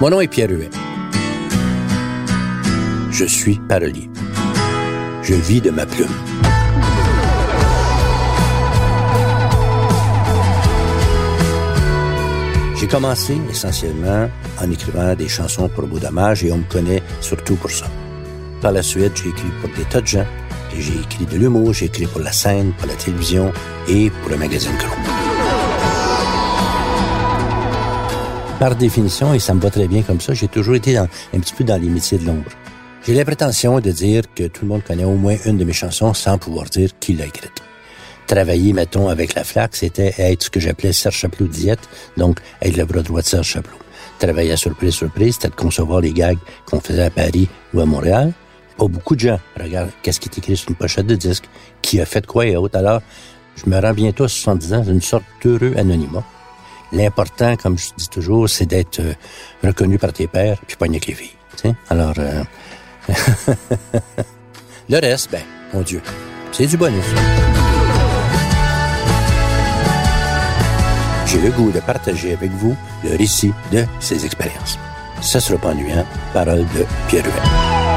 Mon nom est Pierre Huet. Je suis parolier. Je vis de ma plume. J'ai commencé essentiellement en écrivant des chansons pour beau et on me connaît surtout pour ça. Par la suite, j'ai écrit pour des tas de gens. Et j'ai écrit de l'humour, j'ai écrit pour la scène, pour la télévision et pour le magazine Chrome. Par définition, et ça me va très bien comme ça, j'ai toujours été un petit peu dans les métiers de l'ombre. J'ai la prétention de dire que tout le monde connaît au moins une de mes chansons sans pouvoir dire qui l'a écrite. Travailler, mettons, avec la flaque, c'était être ce que j'appelais Serge Chaplot diète, donc être le bras droit de Serge Chaplot. Travailler à surprise, surprise, c'était de concevoir les gags qu'on faisait à Paris ou à Montréal. Pas beaucoup de gens. Regarde, qu'est-ce qui est écrit sur une pochette de disque, qui a fait quoi et autres? Alors, je me rends bientôt à 70 ans une sorte d'heureux anonymat. L'important, comme je dis toujours, c'est d'être euh, reconnu par tes pères, puis pas avec les filles. sais. Alors, euh... le reste, ben, mon Dieu, c'est du bonus. J'ai le goût de partager avec vous le récit de ces expériences. Ça sera pas ennuyant. Parole de Pierre Huet.